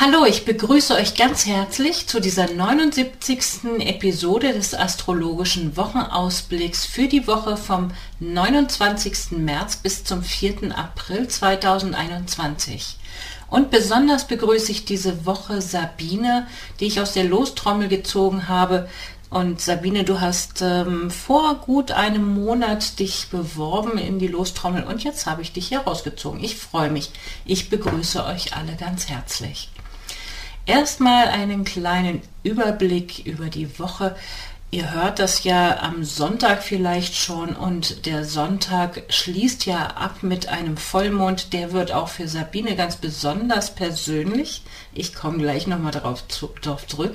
Hallo, ich begrüße euch ganz herzlich zu dieser 79. Episode des astrologischen Wochenausblicks für die Woche vom 29. März bis zum 4. April 2021. Und besonders begrüße ich diese Woche Sabine, die ich aus der Lostrommel gezogen habe. Und Sabine, du hast ähm, vor gut einem Monat dich beworben in die Lostrommel und jetzt habe ich dich hier rausgezogen. Ich freue mich. Ich begrüße euch alle ganz herzlich. Erstmal einen kleinen Überblick über die Woche. Ihr hört das ja am Sonntag vielleicht schon und der Sonntag schließt ja ab mit einem Vollmond. Der wird auch für Sabine ganz besonders persönlich. Ich komme gleich nochmal darauf, darauf zurück.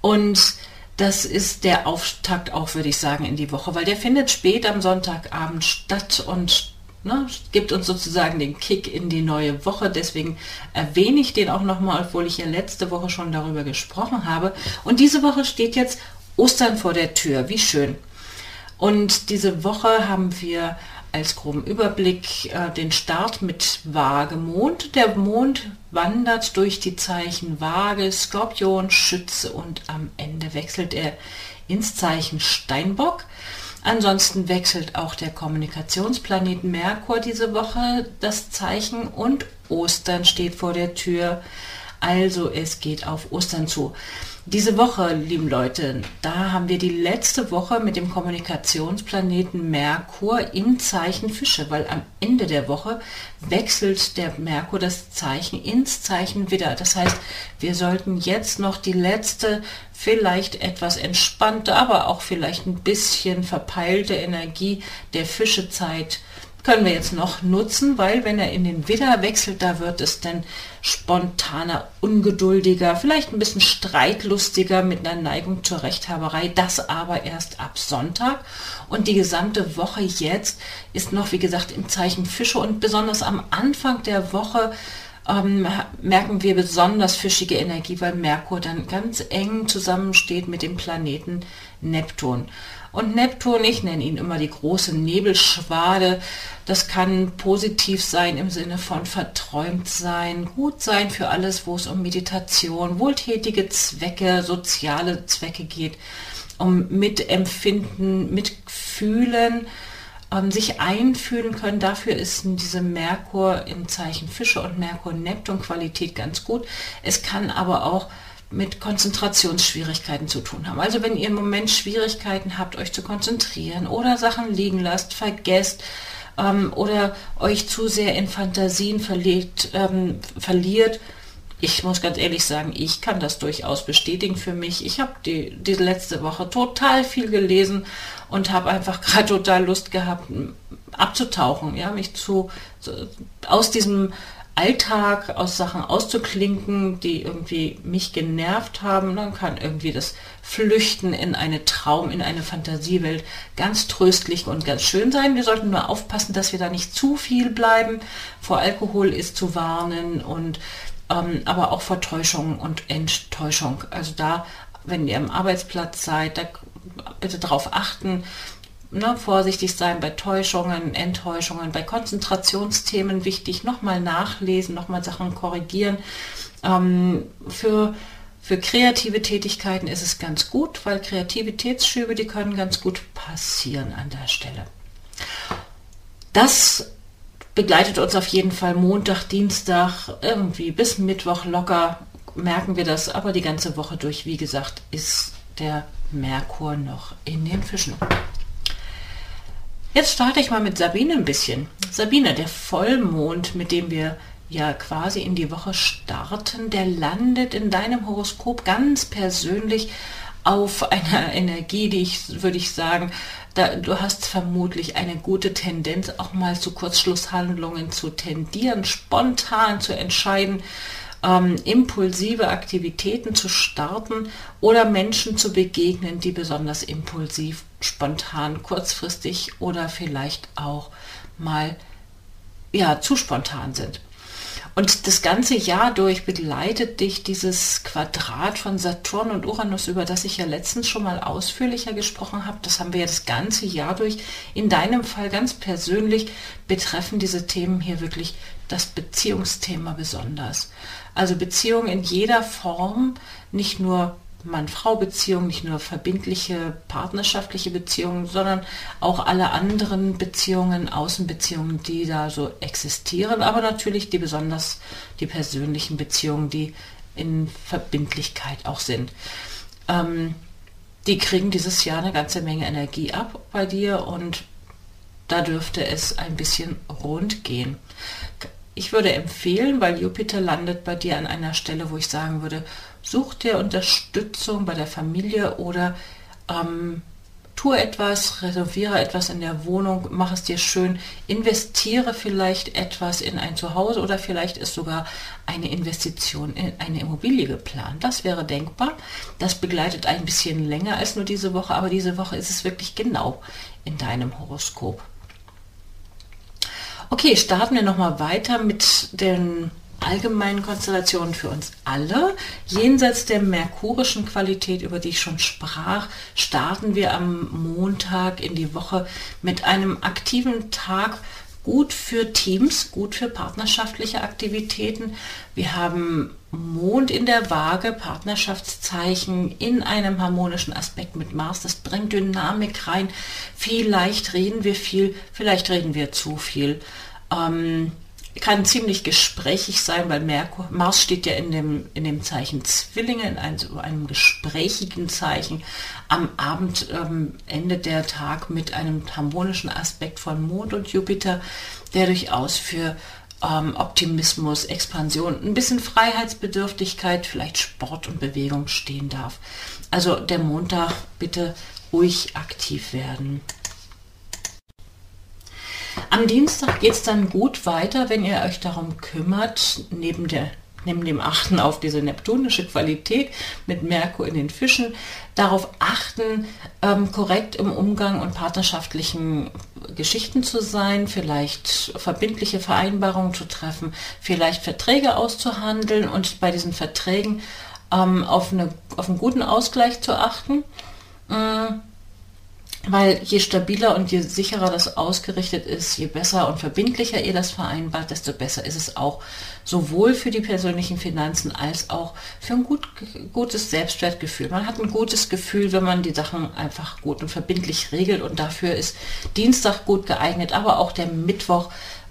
Und das ist der Auftakt auch, würde ich sagen, in die Woche, weil der findet spät am Sonntagabend statt und Ne, gibt uns sozusagen den Kick in die neue Woche. Deswegen erwähne ich den auch nochmal, obwohl ich ja letzte Woche schon darüber gesprochen habe. Und diese Woche steht jetzt Ostern vor der Tür. Wie schön. Und diese Woche haben wir als groben Überblick äh, den Start mit Waagemond. Der Mond wandert durch die Zeichen Waage, Skorpion, Schütze und am Ende wechselt er ins Zeichen Steinbock. Ansonsten wechselt auch der Kommunikationsplanet Merkur diese Woche das Zeichen und Ostern steht vor der Tür. Also es geht auf Ostern zu. Diese Woche, lieben Leute, da haben wir die letzte Woche mit dem Kommunikationsplaneten Merkur im Zeichen Fische, weil am Ende der Woche wechselt der Merkur das Zeichen ins Zeichen Widder. Das heißt, wir sollten jetzt noch die letzte, vielleicht etwas entspannte, aber auch vielleicht ein bisschen verpeilte Energie der Fischezeit können wir jetzt noch nutzen, weil wenn er in den Widder wechselt, da wird es dann spontaner, ungeduldiger, vielleicht ein bisschen streitlustiger mit einer Neigung zur Rechthaberei. Das aber erst ab Sonntag. Und die gesamte Woche jetzt ist noch, wie gesagt, im Zeichen Fische und besonders am Anfang der Woche ähm, merken wir besonders fischige Energie, weil Merkur dann ganz eng zusammensteht mit dem Planeten Neptun. Und Neptun, ich nenne ihn immer die große Nebelschwade, das kann positiv sein im Sinne von verträumt sein, gut sein für alles, wo es um Meditation, wohltätige Zwecke, soziale Zwecke geht, um Mitempfinden, Mitfühlen, ähm, sich einfühlen können. Dafür ist diese Merkur im Zeichen Fische und Merkur-Neptun-Qualität ganz gut. Es kann aber auch mit Konzentrationsschwierigkeiten zu tun haben. Also wenn ihr im Moment Schwierigkeiten habt, euch zu konzentrieren oder Sachen liegen lasst, vergesst ähm, oder euch zu sehr in Fantasien verlegt, ähm, verliert, ich muss ganz ehrlich sagen, ich kann das durchaus bestätigen für mich. Ich habe die, die letzte Woche total viel gelesen und habe einfach gerade total Lust gehabt, abzutauchen, ja, mich zu, so, aus diesem Alltag aus Sachen auszuklinken, die irgendwie mich genervt haben. Dann kann irgendwie das Flüchten in eine Traum, in eine Fantasiewelt ganz tröstlich und ganz schön sein. Wir sollten nur aufpassen, dass wir da nicht zu viel bleiben. Vor Alkohol ist zu warnen und ähm, aber auch vor Täuschung und Enttäuschung. Also da, wenn ihr am Arbeitsplatz seid, da bitte darauf achten, ne, vorsichtig sein bei Täuschungen, Enttäuschungen, bei Konzentrationsthemen wichtig, nochmal nachlesen, nochmal Sachen korrigieren. Ähm, für, für kreative Tätigkeiten ist es ganz gut, weil Kreativitätsschübe, die können ganz gut passieren an der Stelle. Das begleitet uns auf jeden Fall Montag, Dienstag, irgendwie bis Mittwoch locker merken wir das, aber die ganze Woche durch, wie gesagt, ist der Merkur noch in den Fischen. Jetzt starte ich mal mit Sabine ein bisschen. Sabine, der Vollmond, mit dem wir ja quasi in die Woche starten, der landet in deinem Horoskop ganz persönlich auf einer Energie, die ich, würde ich sagen, da, du hast vermutlich eine gute Tendenz, auch mal zu Kurzschlusshandlungen zu tendieren, spontan zu entscheiden, ähm, impulsive Aktivitäten zu starten oder Menschen zu begegnen, die besonders impulsiv, spontan, kurzfristig oder vielleicht auch mal ja, zu spontan sind. Und das ganze Jahr durch begleitet dich dieses Quadrat von Saturn und Uranus, über das ich ja letztens schon mal ausführlicher gesprochen habe. Das haben wir ja das ganze Jahr durch. In deinem Fall ganz persönlich betreffen diese Themen hier wirklich das Beziehungsthema besonders. Also Beziehung in jeder Form, nicht nur Mann-Frau-Beziehungen, nicht nur verbindliche partnerschaftliche Beziehungen, sondern auch alle anderen Beziehungen, Außenbeziehungen, die da so existieren, aber natürlich die besonders die persönlichen Beziehungen, die in Verbindlichkeit auch sind. Ähm, die kriegen dieses Jahr eine ganze Menge Energie ab bei dir und da dürfte es ein bisschen rund gehen. Ich würde empfehlen, weil Jupiter landet bei dir an einer Stelle, wo ich sagen würde, Such dir Unterstützung bei der Familie oder ähm, tu etwas, reserviere etwas in der Wohnung, mach es dir schön, investiere vielleicht etwas in ein Zuhause oder vielleicht ist sogar eine Investition in eine Immobilie geplant. Das wäre denkbar. Das begleitet ein bisschen länger als nur diese Woche, aber diese Woche ist es wirklich genau in deinem Horoskop. Okay, starten wir nochmal weiter mit den allgemeinen Konstellationen für uns alle. Jenseits der merkurischen Qualität, über die ich schon sprach, starten wir am Montag in die Woche mit einem aktiven Tag, gut für Teams, gut für partnerschaftliche Aktivitäten. Wir haben Mond in der Waage, Partnerschaftszeichen in einem harmonischen Aspekt mit Mars. Das bringt Dynamik rein. Vielleicht reden wir viel, vielleicht reden wir zu viel. Ähm, kann ziemlich gesprächig sein, weil Merkur, Mars steht ja in dem, in dem Zeichen Zwillinge, in einem, einem gesprächigen Zeichen. Am Abend ähm, endet der Tag mit einem harmonischen Aspekt von Mond und Jupiter, der durchaus für ähm, Optimismus, Expansion, ein bisschen Freiheitsbedürftigkeit, vielleicht Sport und Bewegung stehen darf. Also der Montag bitte ruhig aktiv werden. Am Dienstag geht es dann gut weiter, wenn ihr euch darum kümmert, neben der neben dem Achten auf diese neptunische Qualität mit Merkur in den Fischen, darauf achten, ähm, korrekt im Umgang und partnerschaftlichen Geschichten zu sein, vielleicht verbindliche Vereinbarungen zu treffen, vielleicht Verträge auszuhandeln und bei diesen Verträgen ähm, auf, eine, auf einen guten Ausgleich zu achten. Äh, weil je stabiler und je sicherer das ausgerichtet ist, je besser und verbindlicher ihr das vereinbart, desto besser ist es auch sowohl für die persönlichen Finanzen als auch für ein gut, gutes Selbstwertgefühl. Man hat ein gutes Gefühl, wenn man die Sachen einfach gut und verbindlich regelt und dafür ist Dienstag gut geeignet, aber auch der Mittwoch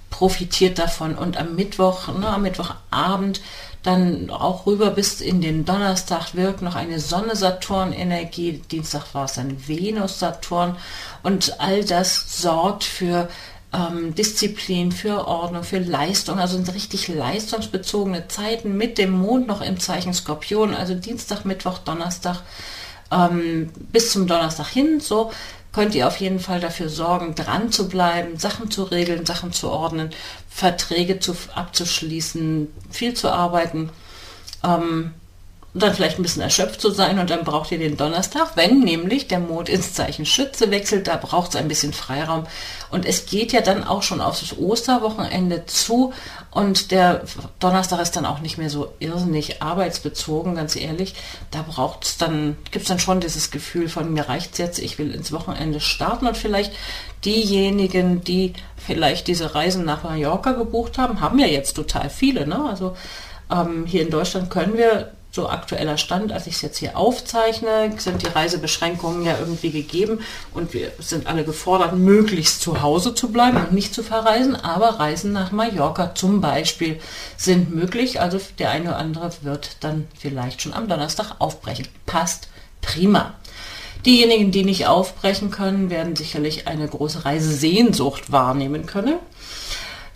profitiert davon und am Mittwoch, ne, am Mittwochabend dann auch rüber bis in den Donnerstag wirkt noch eine Sonne-Saturn-Energie. Dienstag war es dann Venus-Saturn. Und all das sorgt für ähm, Disziplin, für Ordnung, für Leistung. Also sind richtig leistungsbezogene Zeiten mit dem Mond noch im Zeichen Skorpion. Also Dienstag, Mittwoch, Donnerstag ähm, bis zum Donnerstag hin. So könnt ihr auf jeden Fall dafür sorgen, dran zu bleiben, Sachen zu regeln, Sachen zu ordnen, Verträge zu, abzuschließen, viel zu arbeiten. Ähm, dann vielleicht ein bisschen erschöpft zu sein und dann braucht ihr den Donnerstag, wenn nämlich der Mond ins Zeichen Schütze wechselt, da braucht es ein bisschen Freiraum. Und es geht ja dann auch schon aufs Osterwochenende zu und der Donnerstag ist dann auch nicht mehr so irrsinnig arbeitsbezogen, ganz ehrlich. Da braucht es dann, gibt es dann schon dieses Gefühl von mir reicht es jetzt, ich will ins Wochenende starten und vielleicht diejenigen, die vielleicht diese Reisen nach Mallorca gebucht haben, haben ja jetzt total viele. Ne? Also ähm, hier in Deutschland können wir so aktueller Stand, als ich es jetzt hier aufzeichne, sind die Reisebeschränkungen ja irgendwie gegeben und wir sind alle gefordert, möglichst zu Hause zu bleiben und nicht zu verreisen, aber Reisen nach Mallorca zum Beispiel sind möglich. Also der eine oder andere wird dann vielleicht schon am Donnerstag aufbrechen. Passt prima. Diejenigen, die nicht aufbrechen können, werden sicherlich eine große Reisesehnsucht wahrnehmen können.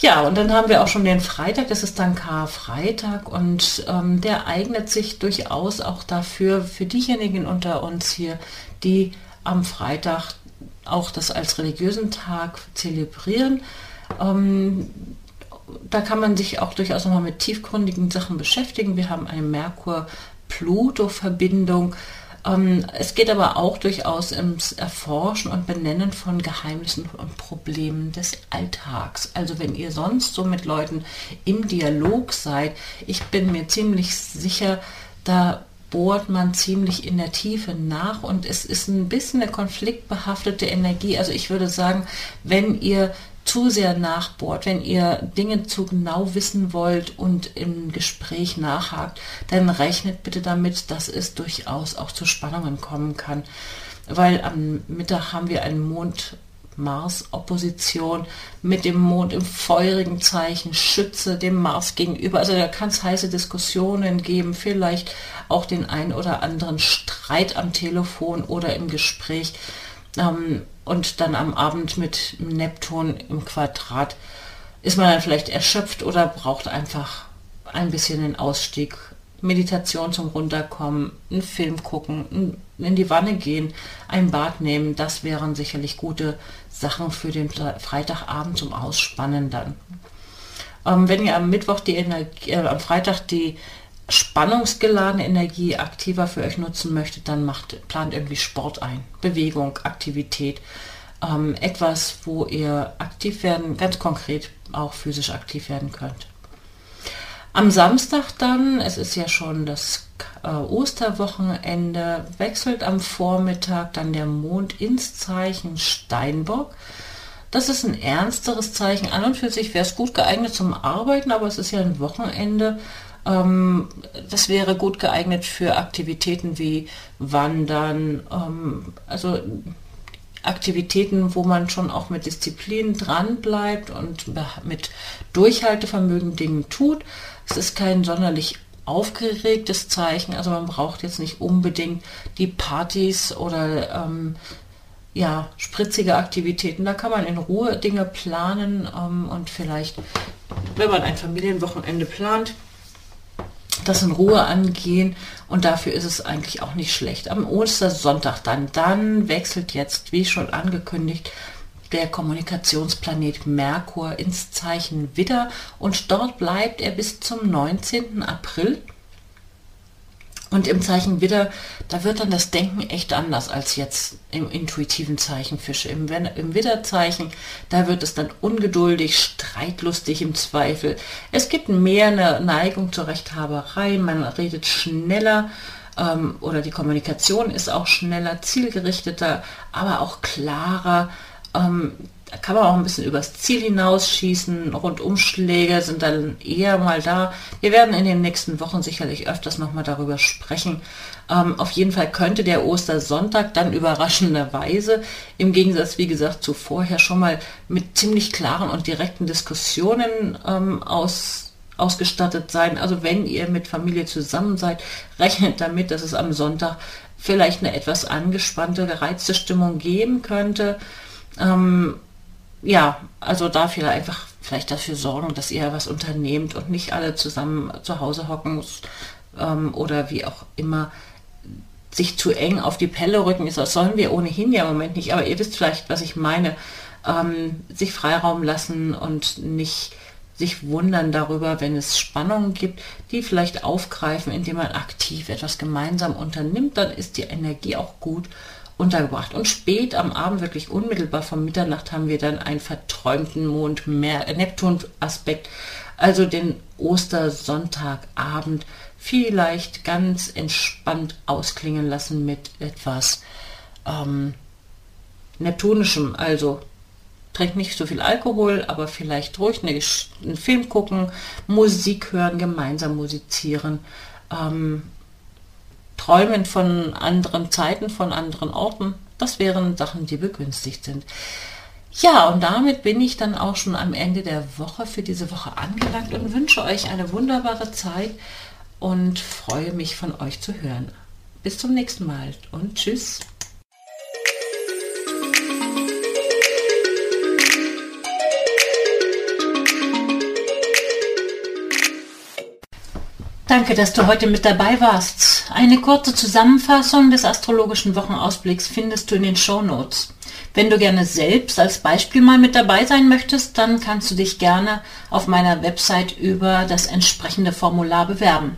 Ja, und dann haben wir auch schon den Freitag, das ist dann Karfreitag und ähm, der eignet sich durchaus auch dafür, für diejenigen unter uns hier, die am Freitag auch das als religiösen Tag zelebrieren. Ähm, da kann man sich auch durchaus nochmal mit tiefgründigen Sachen beschäftigen. Wir haben eine Merkur-Pluto-Verbindung. Ähm, es geht aber auch durchaus ums Erforschen und Benennen von Geheimnissen und Problemen des Alltags. Also wenn ihr sonst so mit Leuten im Dialog seid, ich bin mir ziemlich sicher, da bohrt man ziemlich in der Tiefe nach und es ist ein bisschen eine konfliktbehaftete Energie. Also ich würde sagen, wenn ihr zu sehr nachbohrt, wenn ihr Dinge zu genau wissen wollt und im Gespräch nachhakt, dann rechnet bitte damit, dass es durchaus auch zu Spannungen kommen kann. Weil am Mittag haben wir einen Mond Mars-Opposition mit dem Mond im feurigen Zeichen Schütze dem Mars gegenüber. Also da kann es heiße Diskussionen geben, vielleicht auch den ein oder anderen Streit am Telefon oder im Gespräch. Ähm, und dann am Abend mit Neptun im Quadrat ist man dann vielleicht erschöpft oder braucht einfach ein bisschen den Ausstieg. Meditation zum Runterkommen, einen Film gucken, in die Wanne gehen, ein Bad nehmen, das wären sicherlich gute Sachen für den Freitagabend zum Ausspannen dann. Ähm, wenn ihr am Mittwoch die Energie, äh, am Freitag die spannungsgeladene Energie aktiver für euch nutzen möchtet, dann macht, plant irgendwie Sport ein, Bewegung, Aktivität, ähm, etwas, wo ihr aktiv werden, ganz konkret auch physisch aktiv werden könnt. Am Samstag dann, es ist ja schon das äh, Osterwochenende, wechselt am Vormittag dann der Mond ins Zeichen Steinbock. Das ist ein ernsteres Zeichen. An und für sich wäre es gut geeignet zum Arbeiten, aber es ist ja ein Wochenende das wäre gut geeignet für Aktivitäten wie Wandern, ähm, also Aktivitäten, wo man schon auch mit Disziplin dran bleibt und mit Durchhaltevermögen Dinge tut. Es ist kein sonderlich aufgeregtes Zeichen, also man braucht jetzt nicht unbedingt die Partys oder ähm, ja, spritzige Aktivitäten. Da kann man in Ruhe Dinge planen ähm, und vielleicht, wenn man ein Familienwochenende plant, das in Ruhe angehen und dafür ist es eigentlich auch nicht schlecht. Am Ostersonntag dann, dann wechselt jetzt, wie schon angekündigt, der Kommunikationsplanet Merkur ins Zeichen Widder und dort bleibt er bis zum 19. April. Und im Zeichen Widder, da wird dann das Denken echt anders als jetzt im intuitiven Zeichen Fische. Im, im Widderzeichen, da wird es dann ungeduldig, streitlustig im Zweifel. Es gibt mehr eine Neigung zur Rechthaberei, man redet schneller ähm, oder die Kommunikation ist auch schneller, zielgerichteter, aber auch klarer. Ähm, da kann man auch ein bisschen übers Ziel hinausschießen. Rundumschläge sind dann eher mal da. Wir werden in den nächsten Wochen sicherlich öfters nochmal darüber sprechen. Ähm, auf jeden Fall könnte der Ostersonntag dann überraschenderweise im Gegensatz, wie gesagt, zu vorher schon mal mit ziemlich klaren und direkten Diskussionen ähm, aus, ausgestattet sein. Also wenn ihr mit Familie zusammen seid, rechnet damit, dass es am Sonntag vielleicht eine etwas angespannte, gereizte Stimmung geben könnte. Ähm, ja, also da vielleicht einfach vielleicht dafür sorgen, dass ihr was unternehmt und nicht alle zusammen zu Hause hocken ähm, oder wie auch immer sich zu eng auf die Pelle rücken ist. Das sollen wir ohnehin ja im Moment nicht, aber ihr wisst vielleicht, was ich meine. Ähm, sich Freiraum lassen und nicht sich wundern darüber, wenn es Spannungen gibt, die vielleicht aufgreifen, indem man aktiv etwas gemeinsam unternimmt, dann ist die Energie auch gut untergebracht. Und spät am Abend, wirklich unmittelbar vor Mitternacht, haben wir dann einen verträumten Mond, Neptun-Aspekt, also den Ostersonntagabend vielleicht ganz entspannt ausklingen lassen mit etwas ähm, Neptunischem, also trinkt nicht so viel Alkohol, aber vielleicht ruhig eine, einen Film gucken, Musik hören, gemeinsam musizieren. Ähm, Träumen von anderen Zeiten, von anderen Orten. Das wären Sachen, die begünstigt sind. Ja, und damit bin ich dann auch schon am Ende der Woche für diese Woche angelangt und wünsche euch eine wunderbare Zeit und freue mich von euch zu hören. Bis zum nächsten Mal und tschüss. Danke, dass du heute mit dabei warst. Eine kurze Zusammenfassung des astrologischen Wochenausblicks findest du in den Show Notes. Wenn du gerne selbst als Beispiel mal mit dabei sein möchtest, dann kannst du dich gerne auf meiner Website über das entsprechende Formular bewerben.